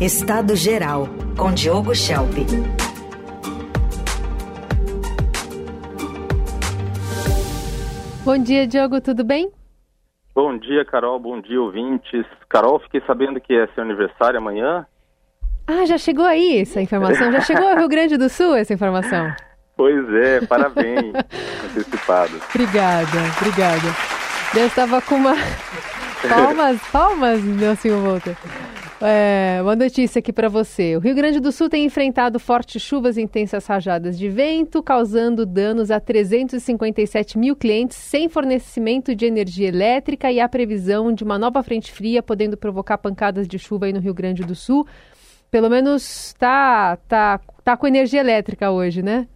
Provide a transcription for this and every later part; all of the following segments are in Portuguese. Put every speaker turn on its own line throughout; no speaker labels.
Estado Geral, com Diogo Schelp.
Bom dia, Diogo, tudo bem?
Bom dia, Carol. Bom dia, ouvintes. Carol, fiquei sabendo que é seu aniversário amanhã.
Ah, já chegou aí essa informação? Já chegou ao Rio Grande do Sul essa informação?
Pois é, parabéns, antecipado.
Obrigada, obrigada. Eu estava com uma. Palmas, palmas, Nelson Volta. É, uma notícia aqui para você. O Rio Grande do Sul tem enfrentado fortes chuvas e intensas rajadas de vento, causando danos a 357 mil clientes sem fornecimento de energia elétrica e a previsão de uma nova frente fria podendo provocar pancadas de chuva aí no Rio Grande do Sul. Pelo menos tá, tá, tá com energia elétrica hoje, né?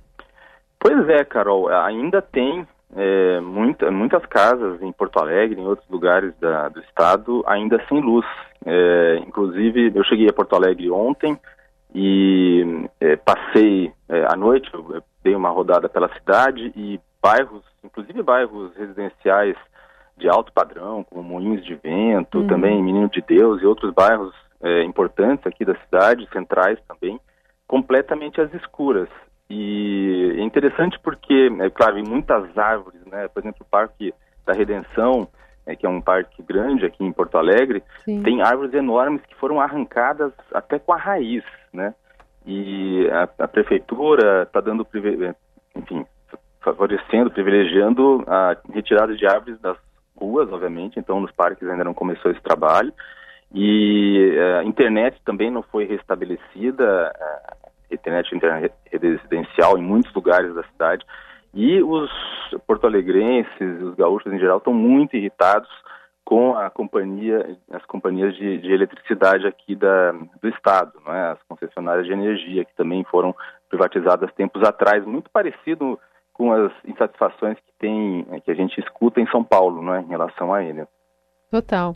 Pois é, Carol. Ainda tem é, muita, muitas casas em Porto Alegre, em outros lugares da, do estado, ainda sem luz. É, inclusive, eu cheguei a Porto Alegre ontem e é, passei é, à noite, dei uma rodada pela cidade e bairros, inclusive bairros residenciais de alto padrão, como Moinhos de Vento, uhum. também Menino de Deus e outros bairros é, importantes aqui da cidade, centrais também, completamente às escuras. E é interessante porque, é claro, em muitas árvores, né? Por exemplo, o Parque da Redenção, é, que é um parque grande aqui em Porto Alegre, Sim. tem árvores enormes que foram arrancadas até com a raiz, né? E a, a prefeitura está dando, enfim, favorecendo, privilegiando a retirada de árvores das ruas, obviamente, então nos parques ainda não começou esse trabalho. E é, a internet também não foi restabelecida, a internet residencial em muitos lugares da cidade. E os porto-alegrenses, os gaúchos em geral, estão muito irritados com a companhia, as companhias de, de eletricidade aqui da, do estado, é? as concessionárias de energia que também foram privatizadas tempos atrás, muito parecido com as insatisfações que tem, que a gente escuta em São Paulo, não é? em relação a ele.
Total.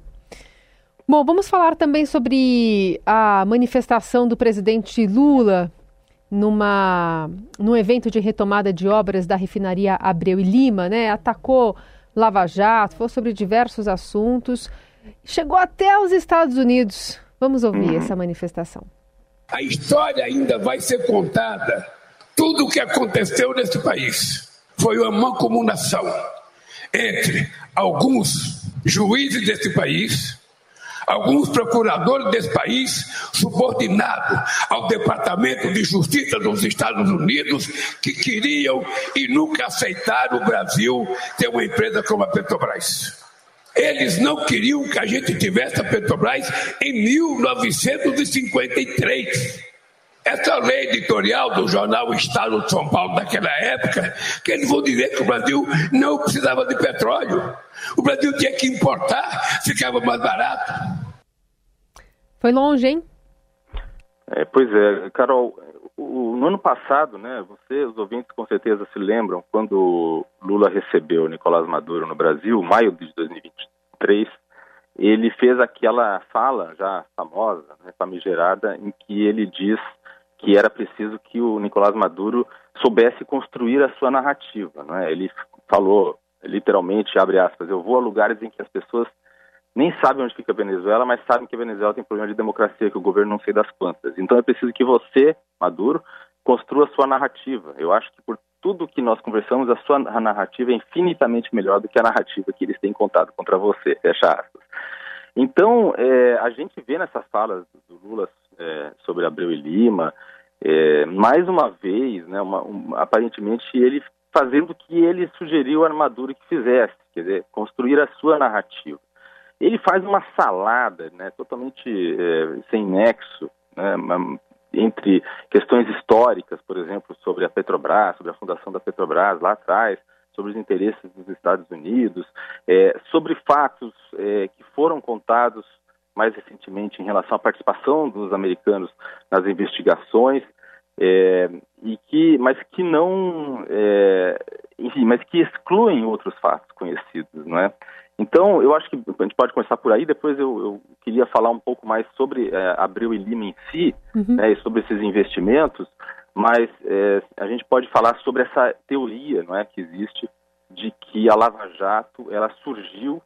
Bom, vamos falar também sobre a manifestação do presidente Lula numa, num evento de retomada de obras da refinaria Abreu e Lima, né? Atacou Lava Jato, falou sobre diversos assuntos, chegou até os Estados Unidos. Vamos ouvir essa manifestação.
A história ainda vai ser contada. Tudo o que aconteceu nesse país foi uma mancomunação entre alguns juízes desse país alguns procuradores desse país, subordinados ao Departamento de Justiça dos Estados Unidos, que queriam e nunca aceitaram o Brasil ter uma empresa como a Petrobras. Eles não queriam que a gente tivesse a Petrobras em 1953 essa lei editorial do jornal Estado de São Paulo daquela época, que eles vão dizer que o Brasil não precisava de petróleo. O Brasil tinha que importar, ficava mais barato.
Foi longe, hein?
É, pois é, Carol, o, no ano passado, né, você, os ouvintes com certeza se lembram, quando Lula recebeu Nicolás Maduro no Brasil, maio de 2023, ele fez aquela fala já famosa, né, famigerada, em que ele diz que era preciso que o Nicolás Maduro soubesse construir a sua narrativa. Né? Ele falou, literalmente, abre aspas, eu vou a lugares em que as pessoas nem sabem onde fica a Venezuela, mas sabem que a Venezuela tem problema de democracia, que o governo não sei das quantas. Então é preciso que você, Maduro, construa a sua narrativa. Eu acho que por tudo que nós conversamos, a sua narrativa é infinitamente melhor do que a narrativa que eles têm contado contra você, fecha aspas. Então, é, a gente vê nessas falas do Lula é, sobre Abreu e Lima, é, mais uma vez, né, uma, um, aparentemente ele fazendo o que ele sugeriu a Maduro que fizesse, quer dizer, construir a sua narrativa. Ele faz uma salada né, totalmente é, sem nexo né, entre questões históricas, por exemplo, sobre a Petrobras, sobre a fundação da Petrobras lá atrás, sobre os interesses dos Estados Unidos, é, sobre fatos é, que foram contados mais recentemente em relação à participação dos americanos nas investigações, é, e que, mas que não, é, enfim, mas que excluem outros fatos conhecidos, não é? Então, eu acho que a gente pode começar por aí. Depois eu, eu queria falar um pouco mais sobre é, Abreu e Lima em si, uhum. né, e sobre esses investimentos. Mas é, a gente pode falar sobre essa teoria, não é, que existe de que a Lava Jato ela surgiu,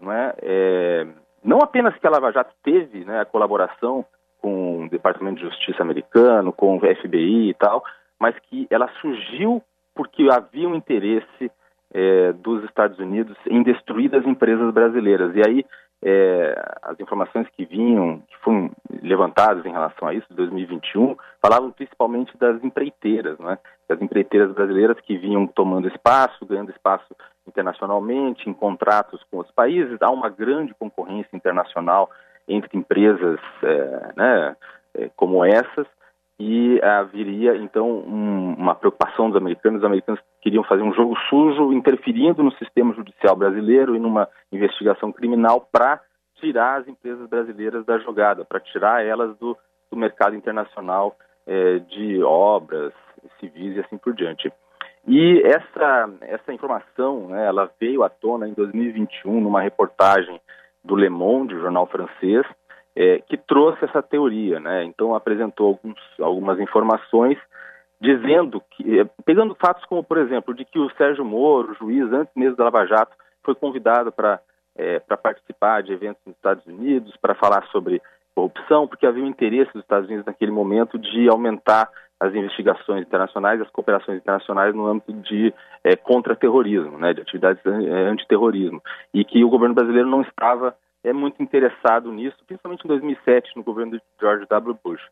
não é, é não apenas que a Lava Jato teve né, a colaboração com o Departamento de Justiça americano, com o FBI e tal, mas que ela surgiu porque havia um interesse é, dos Estados Unidos em destruir as empresas brasileiras. E aí é, as informações que vinham, que foram levantadas em relação a isso, de 2021, falavam principalmente das empreiteiras, né? das empreiteiras brasileiras que vinham tomando espaço, ganhando espaço internacionalmente, em contratos com os países. Há uma grande concorrência internacional entre empresas é, né, é, como essas, e haveria então um, uma preocupação dos americanos. Os americanos queriam fazer um jogo sujo, interferindo no sistema judicial brasileiro e numa investigação criminal para tirar as empresas brasileiras da jogada, para tirar elas do, do mercado internacional é, de obras civis e assim por diante. E essa, essa informação, né, ela veio à tona em 2021 numa reportagem do Le Monde, jornal francês, é, que trouxe essa teoria, né? Então apresentou alguns, algumas informações dizendo que, é, pegando fatos como, por exemplo, de que o Sérgio Moro, juiz antes mesmo da Lava Jato, foi convidado para é, para participar de eventos nos Estados Unidos, para falar sobre corrupção, porque havia um interesse dos Estados Unidos naquele momento de aumentar as investigações internacionais, as cooperações internacionais no âmbito de é, contra-terrorismo, né, de atividades é, antiterrorismo, e que o governo brasileiro não estava é muito interessado nisso, principalmente em 2007, no governo de George W. Bush.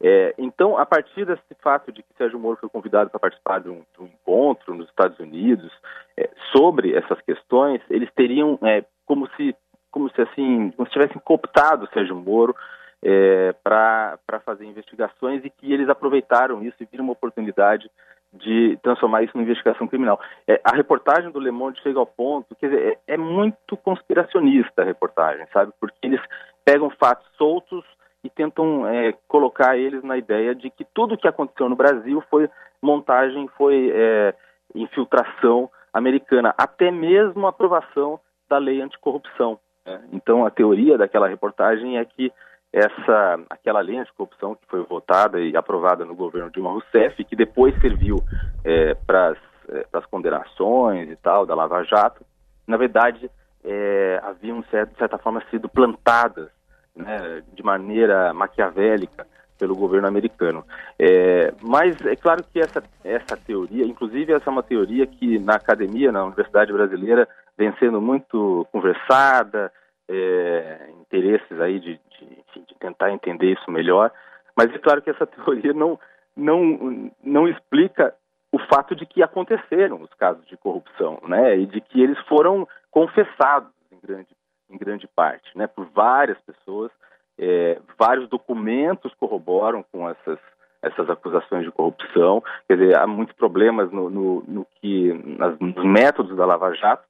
É, então, a partir desse fato de que Sérgio Moro foi convidado para participar de um, de um encontro nos Estados Unidos é, sobre essas questões, eles teriam é, como se como se assim como se tivessem cooptado Sérgio Moro é, para fazer investigações e que eles aproveitaram isso e viram uma oportunidade de transformar isso numa investigação criminal. É, a reportagem do Le Monde chega ao ponto, quer dizer, é, é, muito conspiracionista a reportagem, sabe? Porque eles pegam fatos soltos e tentam é, colocar eles na ideia de que tudo o que aconteceu no Brasil foi montagem, foi é, infiltração americana, até mesmo a aprovação da lei anticorrupção. Né? Então, a teoria daquela reportagem é que essa aquela lei anticorrupção que foi votada e aprovada no governo Dilma Rousseff, que depois serviu é, para é, as condenações e tal da Lava Jato, na verdade é, haviam de certa forma sido plantadas né, de maneira maquiavélica pelo governo americano. É, mas é claro que essa, essa teoria, inclusive essa é uma teoria que na academia, na Universidade Brasileira, vem sendo muito conversada, é, interesses aí de, de, de, tentar entender isso melhor. Mas é claro que essa teoria não, não, não explica o fato de que aconteceram os casos de corrupção, né? E de que eles foram confessados em grande, em grande parte, né? Por várias pessoas, é, vários documentos corroboram com essas essas acusações de corrupção. Quer dizer, há muitos problemas no, no, no que nas, nos métodos da Lava Jato,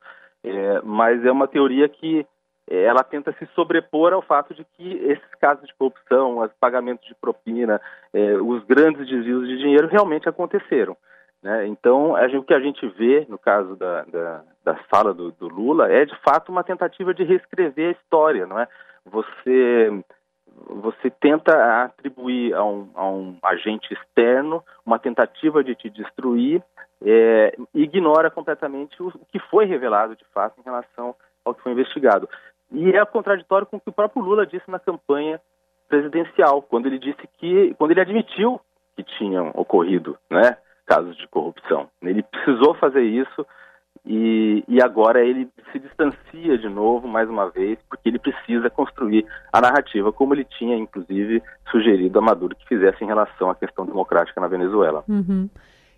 é, mas é uma teoria que ela tenta se sobrepor ao fato de que esses casos de corrupção, os pagamentos de propina, é, os grandes desvios de dinheiro realmente aconteceram. Né? Então, gente, o que a gente vê no caso da, da, da do, do, Lula é de fato uma tentativa de reescrever a história, não é? Você você tenta atribuir a um, a um agente externo uma tentativa de te destruir é, ignora completamente o, o que foi revelado de fato em relação ao que foi investigado. E é contraditório com o que o próprio Lula disse na campanha presidencial, quando ele disse que, quando ele admitiu que tinham ocorrido, né, casos de corrupção. Ele precisou fazer isso e, e agora ele se distancia de novo, mais uma vez, porque ele precisa construir a narrativa, como ele tinha, inclusive, sugerido a Maduro que fizesse em relação à questão democrática na Venezuela.
Uhum.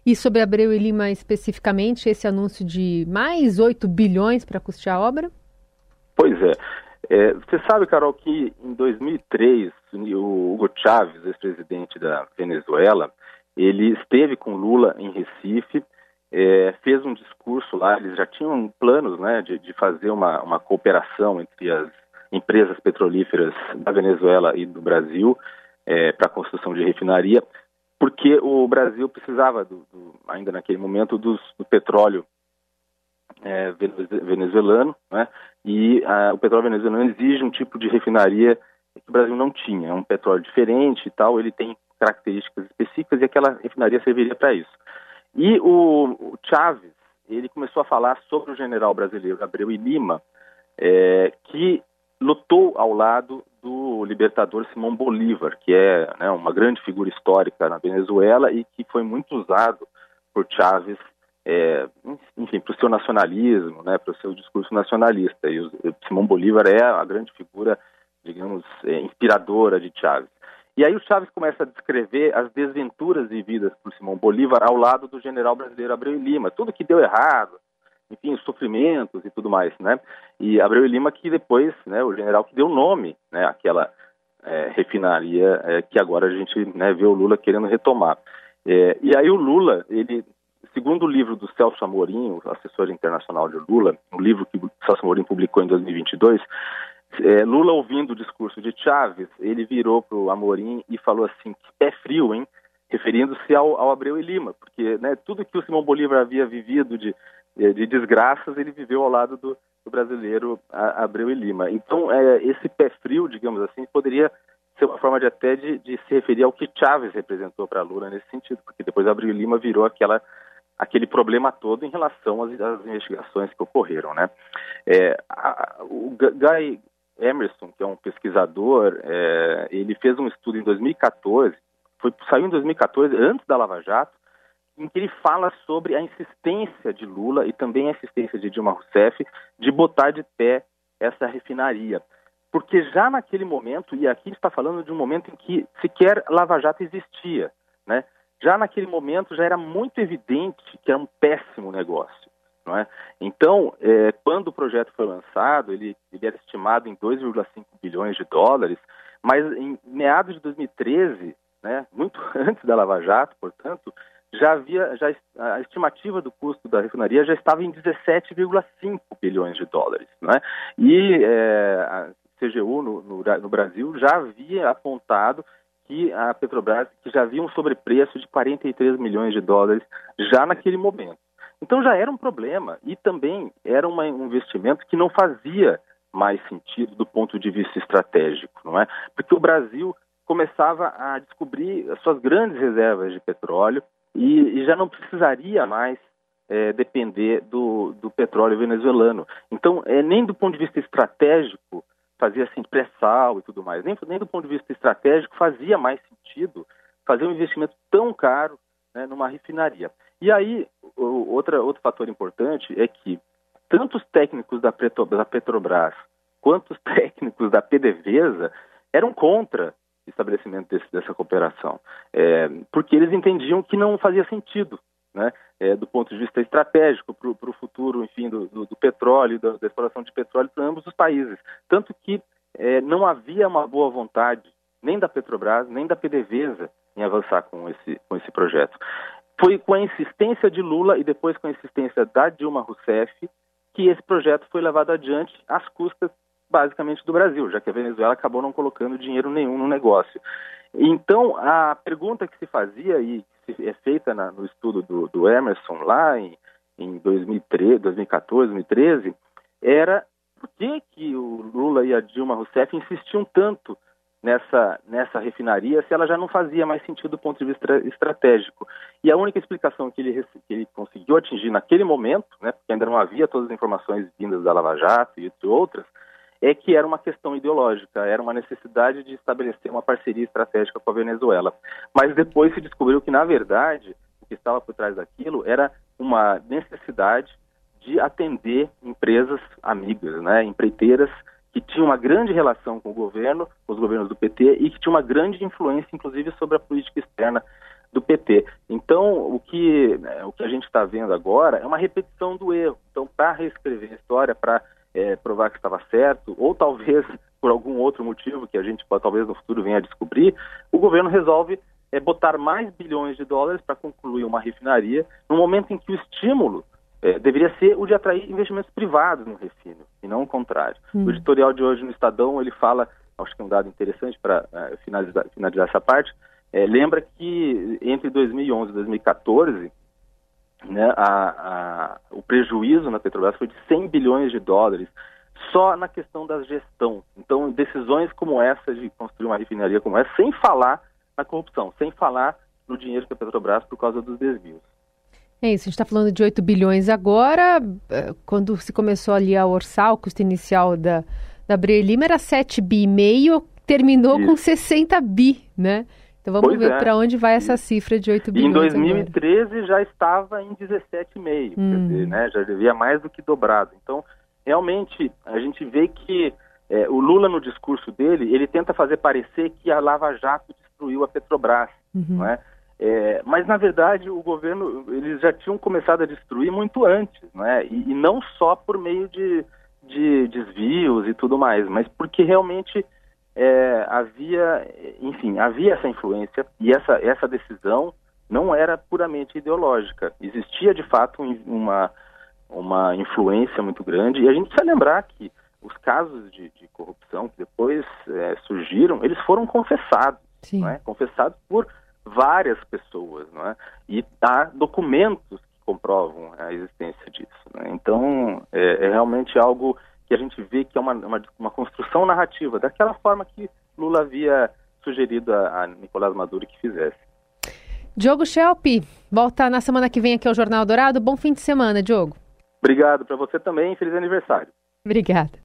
E sobre Abreu e Lima especificamente, esse anúncio de mais 8 bilhões para custear a obra?
Pois é. é. Você sabe, Carol, que em 2003 o Hugo Chávez, ex-presidente da Venezuela, ele esteve com Lula em Recife, é, fez um discurso lá, eles já tinham planos né, de, de fazer uma, uma cooperação entre as empresas petrolíferas da Venezuela e do Brasil é, para a construção de refinaria, porque o Brasil precisava, do, do, ainda naquele momento, dos, do petróleo é, venezuelano, né? e a, o petróleo venezuelano exige um tipo de refinaria que o Brasil não tinha, é um petróleo diferente e tal, ele tem características específicas e aquela refinaria serviria para isso. E o, o Chaves, ele começou a falar sobre o general brasileiro Abreu e Lima, é, que lutou ao lado do libertador Simão Bolívar, que é né, uma grande figura histórica na Venezuela e que foi muito usado por Chávez, é, enfim, para o seu nacionalismo, né, para o seu discurso nacionalista. E o Simão Bolívar é a grande figura, digamos, é, inspiradora de Chávez. E aí o Chávez começa a descrever as desventuras vividas por Simão Bolívar ao lado do general brasileiro Abreu Lima, tudo que deu errado, enfim, os sofrimentos e tudo mais, né? E Abreu Lima que depois, né, o general que deu nome, né, àquela é, refinaria é, que agora a gente né, vê o Lula querendo retomar. É, e aí o Lula, ele, segundo o livro do Celso Amorim, assessor internacional de Lula, um livro que o Celso Amorim publicou em 2022, é, Lula, ouvindo o discurso de Chávez, ele virou para o Amorim e falou assim: que pé frio, hein? Referindo-se ao, ao, Abreu e Lima, porque né, tudo que o Simão Bolívar havia vivido de, de desgraças, ele viveu ao lado do, do brasileiro Abreu e Lima. Então, é, esse pé frio, digamos assim, poderia ser uma forma de até de, de se referir ao que Chávez representou para Lula nesse sentido, porque depois Abreu e Lima virou aquela aquele problema todo em relação às, às investigações que ocorreram, né? É, a, o Guy Emerson, que é um pesquisador, é, ele fez um estudo em 2014, foi, saiu em 2014, antes da Lava Jato, em que ele fala sobre a insistência de Lula e também a insistência de Dilma Rousseff de botar de pé essa refinaria. Porque já naquele momento, e aqui está falando de um momento em que sequer Lava Jato existia, né? Já naquele momento já era muito evidente que era um péssimo negócio. Não é? Então, é, quando o projeto foi lançado, ele, ele era estimado em 2,5 bilhões de dólares, mas em meados de 2013, né, muito antes da Lava Jato, portanto, já havia já a estimativa do custo da refinaria já estava em 17,5 bilhões de dólares, né? E é, a CGU no, no, no, Brasil já havia apontado que a Petrobras que já havia um sobrepreço de 43 milhões de dólares já naquele momento. Então já era um problema e também era uma, um investimento que não fazia mais sentido do ponto de vista estratégico, não é? Porque o Brasil começava a descobrir as suas grandes reservas de petróleo e, e já não precisaria mais é, depender do, do, petróleo venezuelano. Então, é, nem do ponto de vista estratégico fazia assim pré-sal e tudo mais, nem, nem do ponto de vista estratégico fazia mais sentido fazer um investimento tão caro né, numa refinaria. E aí, outra, outro fator importante é que tanto os técnicos da, Petro, da Petrobras quanto os técnicos da PDVSA eram contra o estabelecimento desse, dessa cooperação, é, porque eles entendiam que não fazia sentido, né, é, do ponto de vista estratégico para o futuro, enfim, do, do, do petróleo, da, da, exploração de petróleo para ambos os países. Tanto que é, não havia uma boa vontade nem da Petrobras, nem da PDVSA em avançar com esse, com esse projeto. Foi com a insistência de Lula e depois com a insistência da Dilma Rousseff que esse projeto foi levado adiante às custas basicamente do Brasil, já que a Venezuela acabou não colocando dinheiro nenhum no negócio. Então, a pergunta que se fazia e é feita na, no estudo do, do, Emerson lá em, em 2013, 2014, 2013, era por que, que o Lula e a Dilma Rousseff insistiam tanto nessa, nessa refinaria se ela já não fazia mais sentido do ponto de vista estratégico. E a única explicação que ele, que ele conseguiu atingir naquele momento, né, porque ainda não havia todas as informações vindas da Lava Jato e entre outras, é que era uma questão ideológica, era uma necessidade de estabelecer uma parceria estratégica com a Venezuela. Mas depois se descobriu que, na verdade, o que estava por trás daquilo era uma necessidade de atender empresas amigas, né, empreiteiras que tinha uma grande relação com o governo, com os governos do PT, e que tinha uma grande influência, inclusive, sobre a política externa do PT. Então, o que, né, o que a gente está vendo agora é uma repetição do erro. Então, para reescrever a história, para é, provar que estava certo, ou talvez por algum outro motivo que a gente talvez no futuro venha a descobrir, o governo resolve é, botar mais bilhões de dólares para concluir uma refinaria, no momento em que o estímulo é, deveria ser o de atrair investimentos privados no refino, e não o contrário. Hum. O editorial de hoje no Estadão, ele fala, acho que é um dado interessante para é, finalizar, finalizar, essa parte, é, lembra que entre 2011 e 2014, né, a, a, o prejuízo na Petrobras foi de 100 bilhões de dólares, só na questão da gestão. Então, decisões como essa de construir uma refinaria como essa, sem falar na corrupção, sem falar no dinheiro que a Petrobras por causa dos desvios.
É isso, a gente está falando de 8 bilhões agora. É, quando se começou ali a orçar o custo inicial da, da Breyer Lima era 7 bi e meio, terminou Isso. com 60 bi, né? Então vamos pois ver é. para onde vai essa cifra de 8 bilhões.
Em 2013 agora. já estava em 17,5, hum. dizer, né, já devia mais do que dobrado. Então, realmente, a gente vê que é, o Lula, no discurso dele, ele tenta fazer parecer que a Lava Jato destruiu a Petrobras, uhum. não é? É, mas na verdade o governo eles já tinham começado a destruir muito antes, né? E, e não só por meio de, de, desvios e tudo mais, mas porque realmente é, havia, enfim, havia essa influência e essa essa decisão não era puramente ideológica. Existia de fato uma uma influência muito grande e a gente precisa lembrar que os casos de, de corrupção que depois é, surgiram, eles foram confessados, não é? confessados por várias pessoas, não é? E há documentos que comprovam a existência disso. Né? Então, é, é, realmente algo que a gente vê que é uma, uma, uma, construção narrativa, daquela forma que Lula havia sugerido a, a Nicolás Maduro que fizesse.
Diogo Schelp, volta na semana que vem aqui ao Jornal Dourado. Bom fim de semana, Diogo.
Obrigado para você também. Feliz aniversário.
Obrigada.